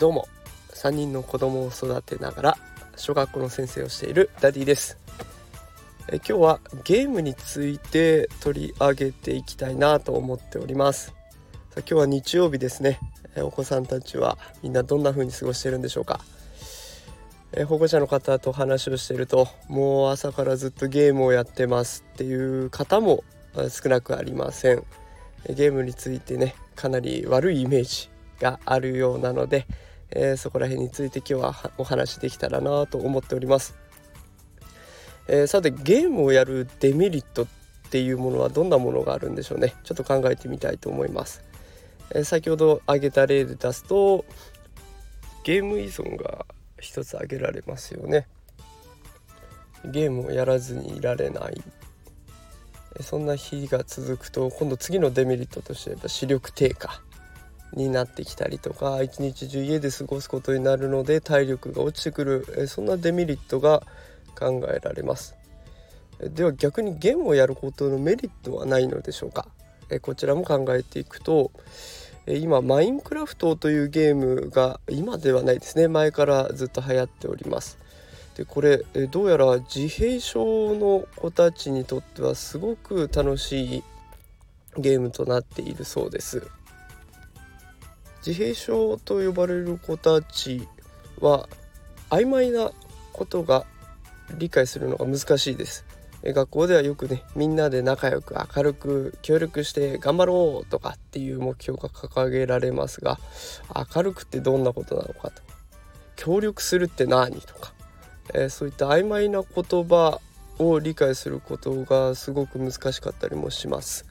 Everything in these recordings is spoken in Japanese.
どうも。3人の子供を育てながら小学校の先生をしているダディです。え今日はゲームについて取り上げていきたいなと思っております。さあ今日は日曜日ですね。えお子さんたちはみんなどんな風に過ごしてるんでしょうか。え保護者の方と話をしているともう朝からずっとゲームをやってますっていう方も少なくありません。ゲームについてねかなり悪いイメージがあるようなのでえー、そこら辺について今日はお話できたらなと思っております、えー、さてゲームをやるデメリットっていうものはどんなものがあるんでしょうね。ちょっと考えてみたいと思います、えー、先ほど挙げた例で出すとゲーム依存が一つ挙げられますよね。ゲームをやらずにいられない。そんな日が続くと今度次のデメリットとしては視力低下になってきたりとか一日中家で過ごすことになるので体力が落ちてくる。そんなデメリットが考えられます。では逆にゲームをやることのメリットはないのでしょうか？こちらも考えていくと今マインクラフトというゲームが今ではないですね。前からずっと流行っております。でこれどうやら自閉症の子たちにとってはすごく楽しいゲームとなっているそうです。自閉症と呼ばれる子たちは曖昧なことが理解するのが難しいです。学校ではよくねみんなで仲良く明るく協力して頑張ろうとかっていう目標が掲げられますが明るくってどんなことなのかと。協力するって何とか、えー、そういった曖昧な言葉を理解することがすごく難しかったりもします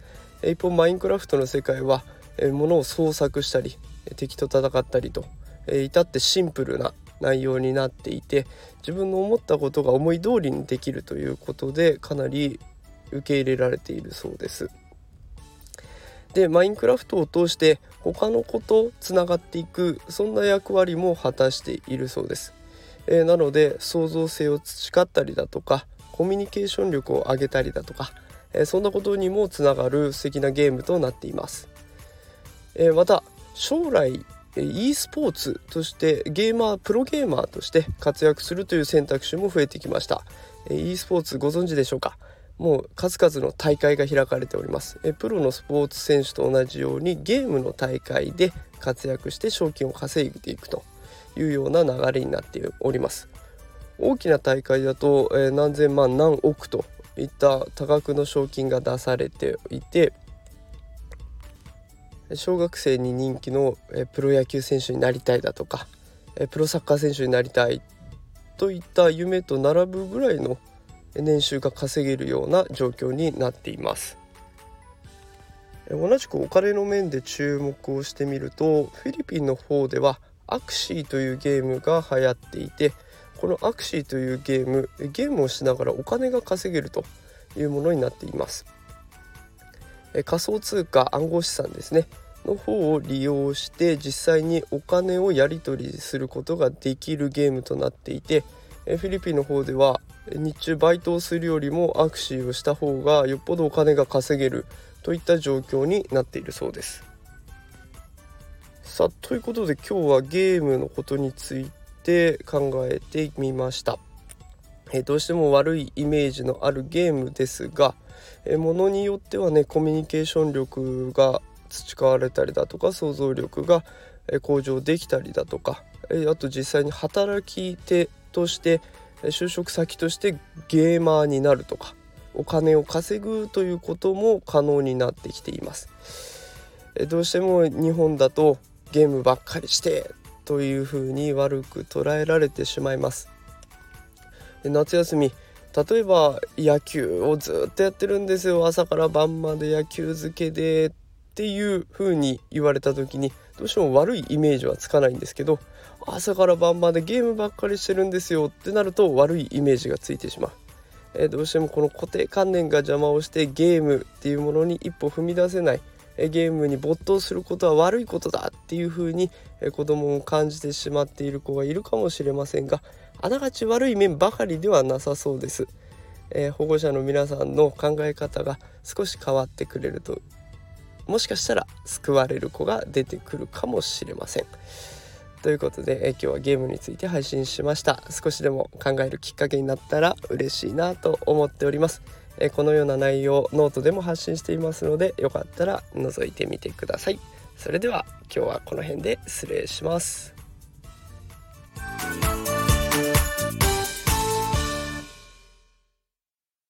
一方マインクラフトの世界は、えー、物を創作したり敵と戦ったりと、え至ってシンプルな内容になっていて自分の思ったことが思い通りにできるということでかなり受け入れられているそうです。でマインクラフトを通して他の子とつながっていくそんな役割も果たしているそうです。えー、なので創造性を培ったりだとかコミュニケーション力を上げたりだとか、えー、そんなことにもつながる素敵なゲームとなっています。えー、また将来 e スポーツとしてゲーマープロゲーマーとして活躍するという選択肢も増えてきました。e スポーツご存知でしょうか？もう数々の大会が開かれております。プロのスポーツ選手と同じようにゲームの大会で活躍して賞金を稼いでいくと。いうような流れになっております。大きな大会だとえ何千万何億といった多額の賞金が出されていて小学生に人気のえプロ野球選手になりたいだとかえプロサッカー選手になりたいといった夢と並ぶぐらいの年収が稼げるような状況になっています。同じくお金の面で注目をしてみるとフィリピンの方ではアクシーというゲームが流行っていてこのアクシーというゲームゲームをしながらお金が稼げるというものになっています仮想通貨暗号資産ですねの方を利用して実際にお金をやり取りすることができるゲームとなっていてフィリピンの方では日中バイトをするよりもアクシーをした方がよっぽどお金が稼げるといった状況になっているそうです。さあということで今日はゲームのことについて考えてみました。えどうしても悪いイメージのあるゲームですがえものによってはねコミュニケーション力が培われたりだとか想像力が向上できたりだとかえあと実際に働き手として就職先としてゲーマーになるとかお金を稼ぐということも可能になってきていますどうしても日本だとゲームばっかりしてというふうに悪く捉えられてしまいます。夏休み例えば野球をずっとやってるんですよ。朝から晩まで野球漬けでっていう風に言われた時にどうしても悪いイメージはつかないんですけど朝から晩までゲームばっかりしてるんですよってなると悪いイメージがついてしまう。えー、どうしてもこの固定観念が邪魔をしてゲームっていうものに一歩踏み出せない、ゲームに没頭することは悪いことだっていう風に、子供も感じてしまっている子がいるかもしれませんがあながち悪い面ばかりではなさそうです。えー、保護者の皆さんの考え方が少し変わってくれるともしかしたら救われる子が出てくるかもしれません。ということで、え今日はゲームについて配信しました少しでも考えるきっかけになったら嬉しいなと思っておりますえこのような内容ノートでも発信していますのでよかったら覗いてみてください。それでは今日はこの辺で失礼します。